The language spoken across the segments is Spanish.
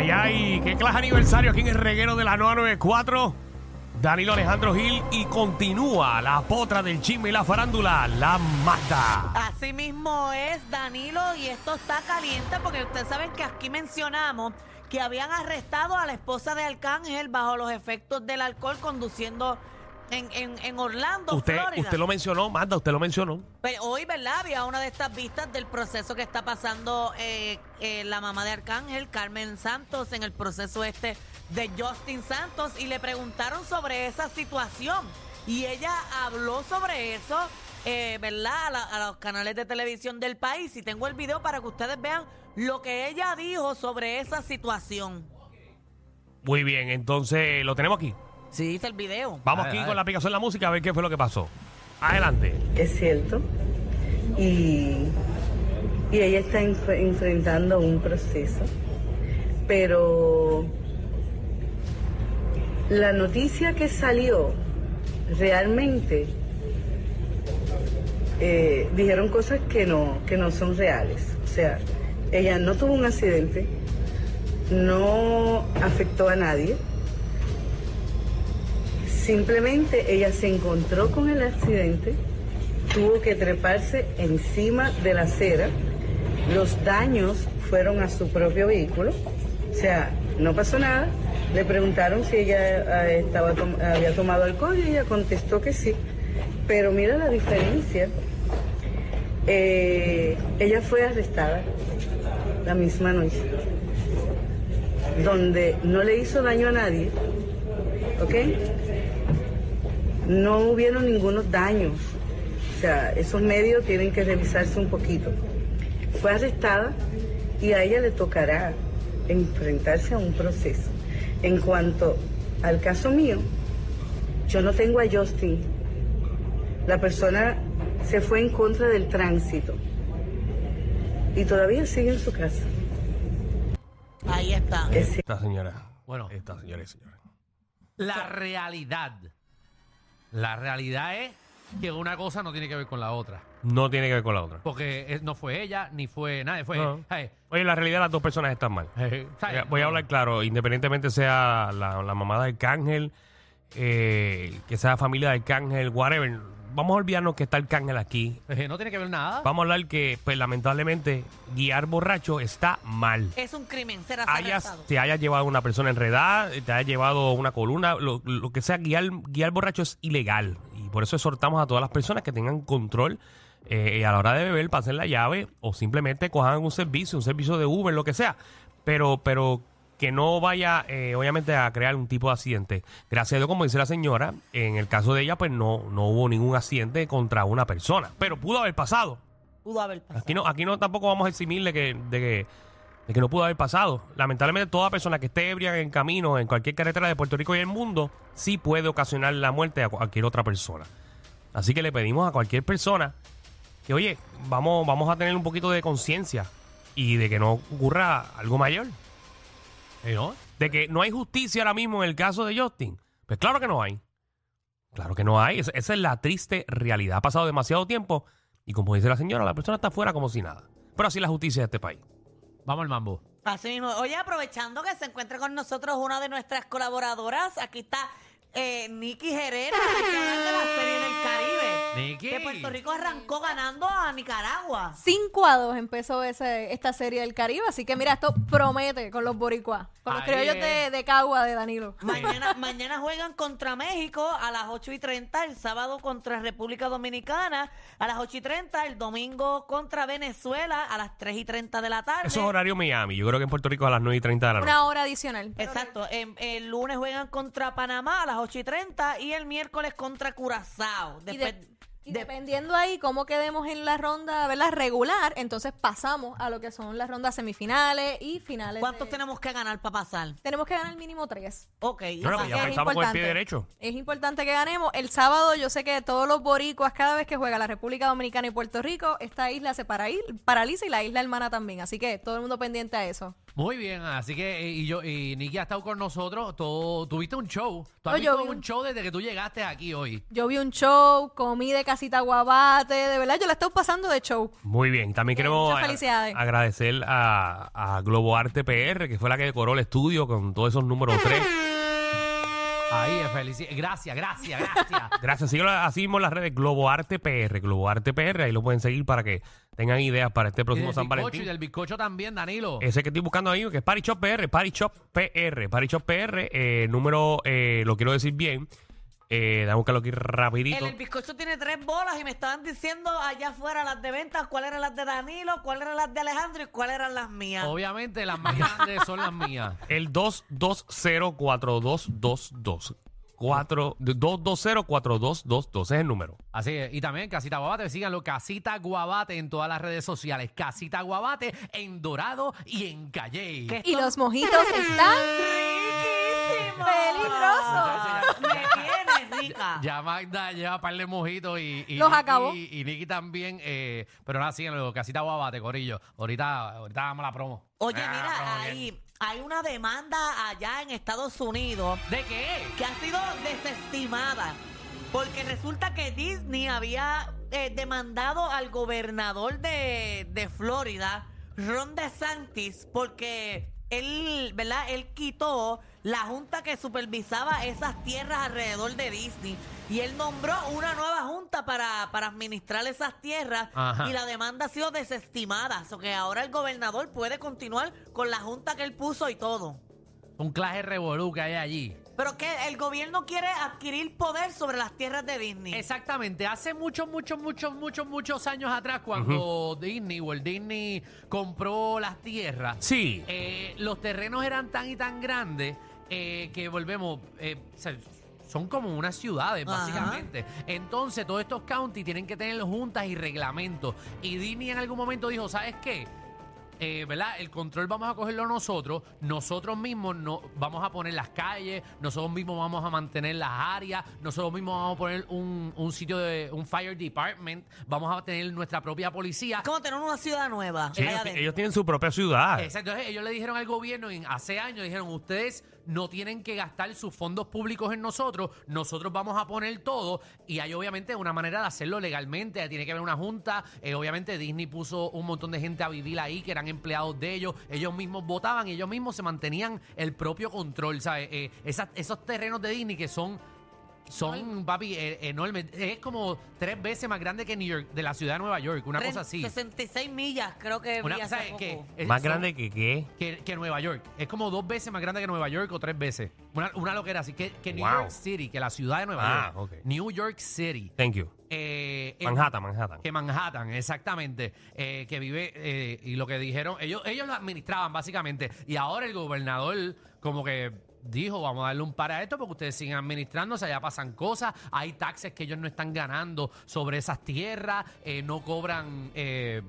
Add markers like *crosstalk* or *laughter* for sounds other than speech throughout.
ay, ay. ¿Qué clase aniversario aquí en el reguero de la 994? Danilo Alejandro Gil y continúa la potra del chisme y la farándula, la mata. Así mismo es, Danilo, y esto está caliente porque ustedes saben que aquí mencionamos que habían arrestado a la esposa de Arcángel bajo los efectos del alcohol conduciendo en, en- en Orlando, Usted, Florida. usted lo mencionó, Manda, usted lo mencionó. Pero hoy, ¿verdad? Había una de estas vistas del proceso que está pasando eh, eh, la mamá de Arcángel, Carmen Santos, en el proceso este de Justin Santos, y le preguntaron sobre esa situación. Y ella habló sobre eso, eh, ¿verdad? A, la- a los canales de televisión del país. Y tengo el video para que ustedes vean lo que ella dijo sobre esa situación. Muy bien, entonces lo tenemos aquí. Sí, está el video. Vamos aquí con la aplicación de la música a ver qué fue lo que pasó. Adelante. es cierto. Y, y ella está enf- enfrentando un proceso. Pero la noticia que salió realmente eh, dijeron cosas que no, que no son reales. O sea, ella no tuvo un accidente, no afectó a nadie. Simplemente ella se encontró con el accidente, tuvo que treparse encima de la acera, los daños fueron a su propio vehículo, o sea, no pasó nada. Le preguntaron si ella eh, estaba había tomado alcohol y ella contestó que sí. Pero mira la diferencia. Eh, ella fue arrestada la misma noche, donde no le hizo daño a nadie, ¿ok? No hubieron ningunos daños. O sea, esos medios tienen que revisarse un poquito. Fue arrestada y a ella le tocará enfrentarse a un proceso. En cuanto al caso mío, yo no tengo a Justin. La persona se fue en contra del tránsito y todavía sigue en su casa. Ahí está. Esta señora. Bueno. Esta señora y señora. La realidad. La realidad es que una cosa no tiene que ver con la otra. No tiene que ver con la otra. Porque es- no fue ella, ni fue nadie. Fue. No. ¿sabes? Oye, la realidad las dos personas están mal. Eh, Voy ¿sabes? a, voy a hablar claro, independientemente sea la, la mamá de Arcángel, eh, que sea familia de Arcángel, whatever. Vamos a olvidarnos que está Arcángel aquí. Eh, no tiene que ver nada. Vamos a hablar que, pues lamentablemente, guiar borracho está mal. Es un crimen, será Hayas, te haya llevado una persona enredada, te haya llevado una columna, lo, lo que sea, guiar, guiar borracho es ilegal. Y por eso exhortamos a todas las personas que tengan control eh, a la hora de beber, pasen la llave o simplemente cojan un servicio, un servicio de Uber, lo que sea. Pero, pero que no vaya, eh, obviamente, a crear un tipo de accidente. Gracias a Dios, como dice la señora, en el caso de ella, pues no, no hubo ningún accidente contra una persona. Pero pudo haber pasado. Pudo haber pasado. Aquí no, aquí no tampoco vamos a eximirle que, de que, de que no pudo haber pasado. Lamentablemente, toda persona que esté ebria en camino, en cualquier carretera de Puerto Rico y el mundo, sí puede ocasionar la muerte a cualquier otra persona. Así que le pedimos a cualquier persona que, oye, vamos, vamos a tener un poquito de conciencia y de que no ocurra algo mayor. Eh, ¿no? De que no hay justicia ahora mismo en el caso de Justin. Pues claro que no hay. Claro que no hay. Esa, esa es la triste realidad. Ha pasado demasiado tiempo y como dice la señora, la persona está afuera como si nada. Pero así es la justicia de este país. Vamos al mambo. Así mismo. Oye, aprovechando que se encuentra con nosotros una de nuestras colaboradoras, aquí está eh, Nikki que de del Que Puerto Rico arrancó ganando a Nicaragua. 5 a 2 empezó ese, esta serie del Caribe, así que mira, esto promete con los boricuas, con los Ahí criollos es. de, de Cagua de Danilo. Mañana, *laughs* mañana juegan contra México a las 8 y 30, el sábado contra República Dominicana a las 8 y 30, el domingo contra Venezuela a las 3 y 30 de la tarde. Eso es horario Miami. Yo creo que en Puerto Rico a las 9 y 30 de la noche. Una hora adicional. Exacto. el lunes juegan contra Panamá a las 8 y 30 y el miércoles contra Curazao. Y, Después, de- y de- dependiendo ahí cómo quedemos en la ronda ¿verdad? regular, entonces pasamos a lo que son las rondas semifinales y finales. ¿Cuántos de- tenemos que ganar para pasar? Tenemos que ganar mínimo tres. Ok. Pues ya empezamos con el pie importante. derecho. Es importante que ganemos. El sábado yo sé que todos los boricuas, cada vez que juega la República Dominicana y Puerto Rico, esta isla se paraí- paraliza y la isla hermana también. Así que todo el mundo pendiente a eso. Muy bien, así que eh, y yo y Nicky ha estado con nosotros. Todo, tuviste un show. Tú has Oh, yo visto vi un un- show desde que tú llegaste aquí hoy. Yo vi un show, comí de casita guabate, de verdad yo la estoy pasando de show. Muy bien. También Bien, queremos muchas a- felicidades. agradecer a, a Globo Arte PR, que fue la que decoró el estudio con todos esos números 3. Ahí, felicidades. Gracias, gracias, gracias. *laughs* Gracias. Síguelo así mismo en las redes Globo Arte PR. Globo Arte PR. Ahí lo pueden seguir para que tengan ideas para este próximo San bizcocho, Valentín. y del bizcocho también, Danilo. Ese que estoy buscando ahí, que es Party Shop PR, Party Shop PR, Party Shop PR, eh, número, eh, lo quiero decir bien, eh, dame a buscarlo aquí El, rapidito. el bizcocho tiene tres bolas y me estaban diciendo allá afuera las de ventas, cuáles eran las de Danilo, cuáles eran las de Alejandro y cuáles eran las mías. Obviamente las más grandes son las mías. *laughs* El 2204222. 4 2204222 ese es el número. Así es. Y también Casita Guabate, síganlo, Casita Guabate en todas las redes sociales. Casita Guabate en Dorado y en Calle. ¿Qué? Y los mojitos están peligrosos. Rica. *laughs* Ya Magda lleva un par de mojitos y, y Los Nicky- acabó. Y, Nicky también. eh, pero nada, síganlo, Casita Guabate, Corillo. Ahorita, ahorita damos la promo. Oye, Ah, mira, promo hay, hay una demanda allá en Estados Unidos. ¿De qué? que ha sido desestimada. Porque resulta que Disney había eh, demandado al gobernador de, de Florida, Ron DeSantis, porque él, ¿verdad? Él quitó la junta que supervisaba esas tierras alrededor de Disney. Y él nombró una nueva junta para, para administrar esas tierras. Ajá. Y la demanda ha sido desestimada. O que ahora el gobernador puede continuar con la junta que él puso y todo. Un clase revolú que hay allí. Pero que el gobierno quiere adquirir poder sobre las tierras de Disney. Exactamente, hace muchos, muchos, muchos, muchos, muchos años atrás, cuando Disney o el Disney compró las tierras, Sí. eh, los terrenos eran tan y tan grandes eh, que volvemos, eh, o sea, son como unas ciudades, Ajá. básicamente. Entonces, todos estos counties tienen que tener juntas y reglamentos. Y Disney en algún momento dijo, ¿sabes qué? eh, ¿verdad? El control vamos a cogerlo nosotros, nosotros mismos no, vamos a poner las calles, nosotros mismos vamos a mantener las áreas, nosotros mismos vamos a poner un, un sitio de un fire department, vamos a tener nuestra propia policía. Es como tener una ciudad nueva. Sí, ellos, tienen su propia ciudad. Exacto, entonces ellos le dijeron al gobierno en, hace años, dijeron, ustedes no tienen que gastar sus fondos públicos en nosotros, nosotros vamos a poner todo y hay obviamente una manera de hacerlo legalmente, tiene que haber una junta, eh, obviamente Disney puso un montón de gente a vivir ahí que eran empleados de ellos, ellos mismos votaban ellos mismos se mantenían el propio control, ¿sabes? Eh, esos terrenos de Disney que son... Son, papi, eh, enormes. Es como tres veces más grande que New York, de la ciudad de Nueva York, una cosa así. 66 millas, creo que Una, vi hace ¿sabes poco. qué? Es- Más son- grande que qué. que, que Nueva York. Es como dos veces más grande que Nueva York o tres veces. Una, una loquera así. Que, que New Wow. York City, que la ciudad de Nueva Ah, York. ok. New York City. Thank you. Eh, en- Manhattan, Manhattan. Que Manhattan, exactamente. eh, que vive. eh, y lo que dijeron. Ellos, ellos lo administraban, básicamente. Y ahora el gobernador, como que. Dijo, vamos a darle un par a esto porque ustedes siguen administrándose, allá pasan cosas, hay taxes que ellos no están ganando sobre esas tierras, eh, no cobran eh,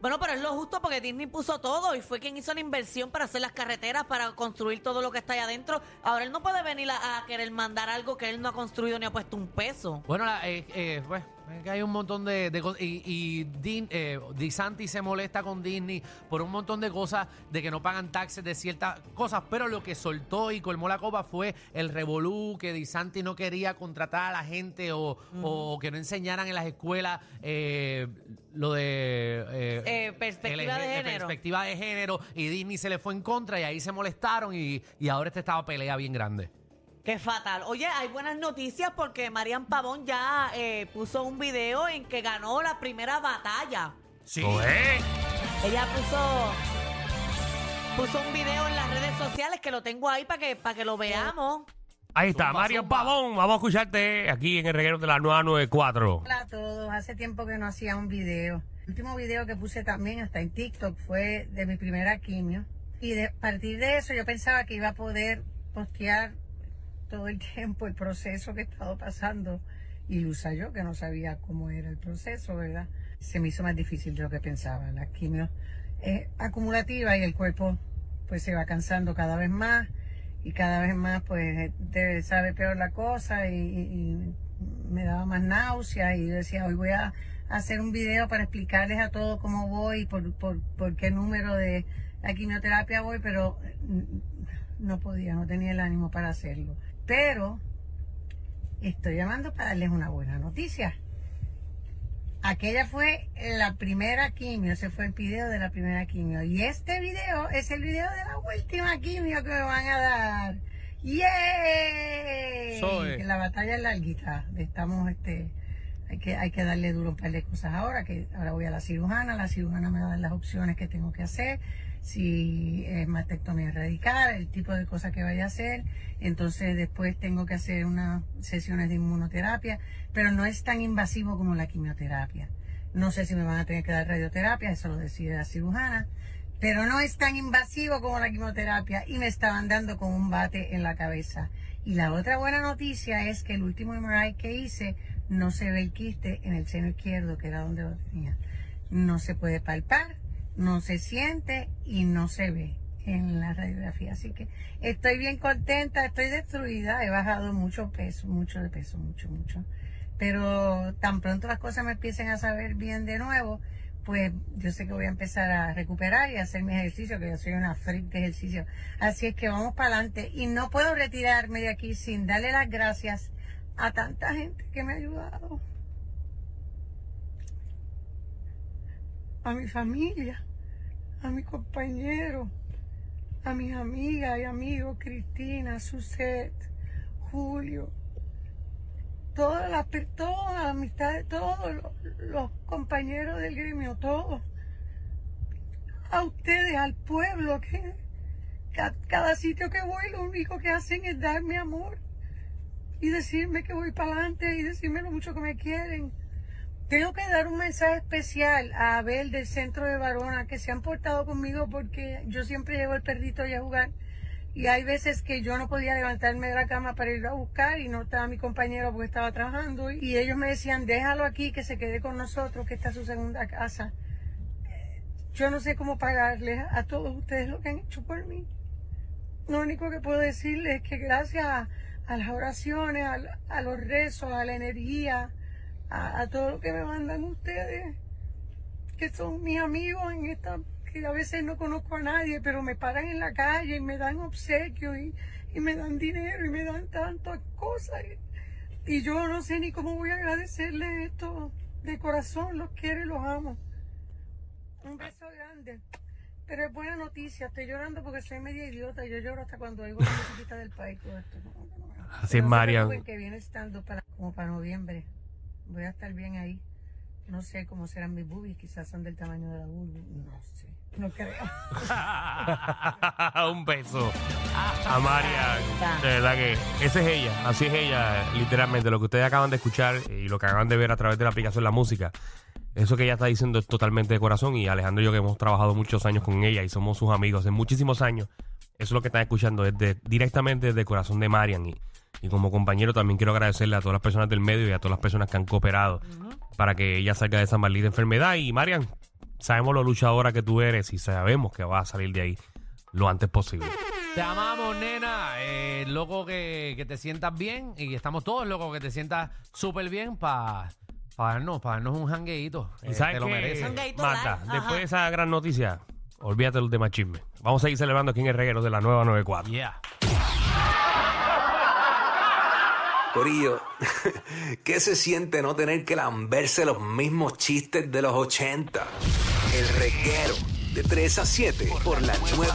Bueno, pero es lo justo porque Disney puso todo y fue quien hizo la inversión para hacer las carreteras, para construir todo lo que está ahí adentro. Ahora él no puede venir a, a querer mandar algo que él no ha construido ni ha puesto un peso. Bueno, la- eh, eh, pues, es que hay un montón de, de cosas. Y, y Din- eh, DeSantis se molesta con Disney por un montón de cosas, de que no pagan taxes de ciertas cosas. Pero lo que soltó y colmó la copa fue el revolú, que DeSantis no quería contratar a la gente o, o que no enseñaran en las escuelas eh, lo de. eh, Eh, perspectiva de género. perspectiva de género. Y Disney se le fue en contra y ahí se molestaron. Y, y ahora este estaba pelea bien grande. Qué fatal. Oye, hay buenas noticias porque Marian Pavón ya eh, puso un video en que ganó la primera batalla. Sí. Oye, Ella puso puso un video en las redes sociales que lo tengo ahí para que para que lo veamos. Ahí está, Zumba, zumba. Pavón. Vamos a escucharte aquí en el reguero de la 994. Hola a todos, hace tiempo que no hacía un video. El último video que puse también hasta en TikTok fue de mi primera quimio. Y de, a partir de eso yo pensaba que iba a poder postear todo el tiempo el proceso que he estado pasando. Ilusa yo, que no sabía cómo era el proceso, ¿verdad? Se me hizo más difícil de lo que pensaba. La quimio es acumulativa y el cuerpo pues se va cansando cada vez más y cada vez más pues te sabe peor la cosa y, me daba más náusea y yo decía hoy voy a hacer un video para explicarles a todos cómo voy por, por, por qué número de quimioterapia voy, pero mm, no podía, no tenía el ánimo para hacerlo. Pero estoy llamando para darles una buena noticia. Aquella fue la primera quimio, ese fue el video de la primera quimio. Y este video es el video de la última quimio que me van a dar. ¡Yay! Soy. La batalla es larguita. Estamos, este, hay que, hay que darle duro un par de cosas ahora, que ahora voy a la cirujana, la cirujana me va a dar las opciones que tengo que hacer, si es mastectomía radical, el tipo de cosas que vaya a hacer. Entonces después tengo que hacer unas sesiones de inmunoterapia, pero no es tan invasivo como la quimioterapia. No sé si me van a tener que dar radioterapia, eso lo decide la cirujana, pero no es tan invasivo como la quimioterapia y me estaban dando con un bate en la cabeza. Y la otra buena noticia es que el último MRI que hice no se ve el quiste en el seno izquierdo, que era donde lo tenía. No se puede palpar, no se siente y no se ve en la radiografía. Así que estoy bien contenta, estoy destruida, he bajado mucho peso, mucho de peso, mucho, mucho. Pero tan pronto las cosas me empiecen a saber bien de nuevo, pues yo sé que voy a empezar a recuperar y a hacer mis ejercicios, que yo soy una freak de ejercicio. Así es que vamos para adelante y no puedo retirarme de aquí sin darle las gracias a tanta gente que me ha ayudado. A mi familia, a mi compañero, a mis amigas y amigos, Cristina, Suset, Julio, todas las todas las amistades, todos los, compañeros del gremio, todos. A ustedes, al pueblo, que ca- cada sitio que voy lo único que hacen es darme amor y decirme que voy para adelante y decirme lo mucho que me quieren. Tengo que dar un mensaje especial a Abel del centro de Varona que se han portado conmigo porque yo siempre llevo el perrito ahí a jugar y hay veces que yo no podía levantarme de la cama para ir a buscar y no estaba mi compañero porque estaba trabajando y ellos me decían déjalo aquí que se quede con nosotros que esta es su segunda casa. Eh, Yo no sé cómo pagarles a todos ustedes lo que han hecho por mí. Lo único que puedo decirles es que gracias a, a las oraciones, a, a los rezos, a la energía, a, a todo lo que me mandan ustedes, que son mis amigos en esta, que a veces no conozco a nadie, pero me paran en la calle y me dan obsequios y, y me dan dinero y me dan tantas cosas. Y, yo no sé ni cómo voy a agradecerles esto de corazón, los quiero y los amo. Un beso grande. Pero es buena noticia, estoy llorando porque soy media idiota. Yo lloro hasta cuando oigo la musiquita del país. todo esto. Así es, que viene estando para, como para noviembre. Voy a estar bien ahí. No sé cómo serán mis boobies, quizás son del tamaño de la boobie. No sé, no creo. *laughs* Un beso a Marian. De verdad que esa es ella. Así es ella, literalmente. Lo que ustedes acaban de escuchar y lo que acaban de ver a través de la aplicación La Música. Eso que ella está diciendo es totalmente de corazón. Y Alejandro y yo que hemos trabajado muchos años con ella y somos sus amigos de muchísimos años. Eso es lo que están escuchando es de- directamente desde el corazón de Marian. Y, y como compañero también quiero agradecerle a todas las personas del medio y a todas las personas que han cooperado para que ella salga de esa maldita enfermedad. Y Marian, sabemos lo luchadora que tú eres y sabemos que vas a salir de ahí lo antes posible. Te amamos, nena. Eh, loco que, que te sientas bien. Y estamos todos locos que te sientas súper bien para darnos, pa darnos un jangueíto. ¿Y Eh, sabes te lo qué, mereces. Marta? live, Después ajá. de esa gran noticia, olvídate de los demás chismes. Vamos a seguir celebrando aquí en el reguero de la nueva 94. Yeah. Corillo, *laughs* ¿qué se siente no tener que lamberse los mismos chistes de los 80? El reguero de 3 a 7 por la nueva.